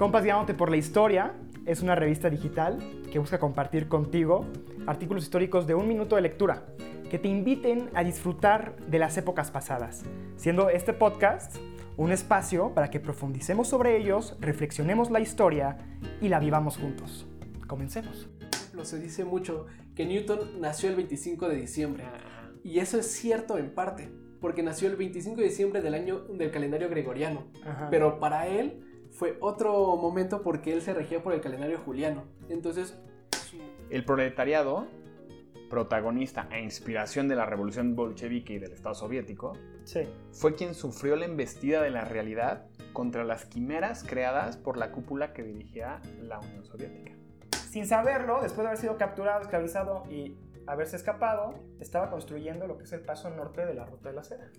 Compas Guiándote por la Historia es una revista digital que busca compartir contigo artículos históricos de un minuto de lectura que te inviten a disfrutar de las épocas pasadas, siendo este podcast un espacio para que profundicemos sobre ellos, reflexionemos la historia y la vivamos juntos. Comencemos. Se dice mucho que Newton nació el 25 de diciembre. Y eso es cierto en parte, porque nació el 25 de diciembre del año del calendario gregoriano. Pero para él fue otro momento porque él se regía por el calendario juliano. Entonces... El proletariado, protagonista e inspiración de la revolución bolchevique y del Estado soviético, fue quien sufrió la embestida de la realidad contra las quimeras creadas por la cúpula que dirigía la Unión Soviética. Sin saberlo, después de haber sido capturado, esclavizado y haberse escapado, estaba construyendo lo que es el paso norte de la ruta de la seda.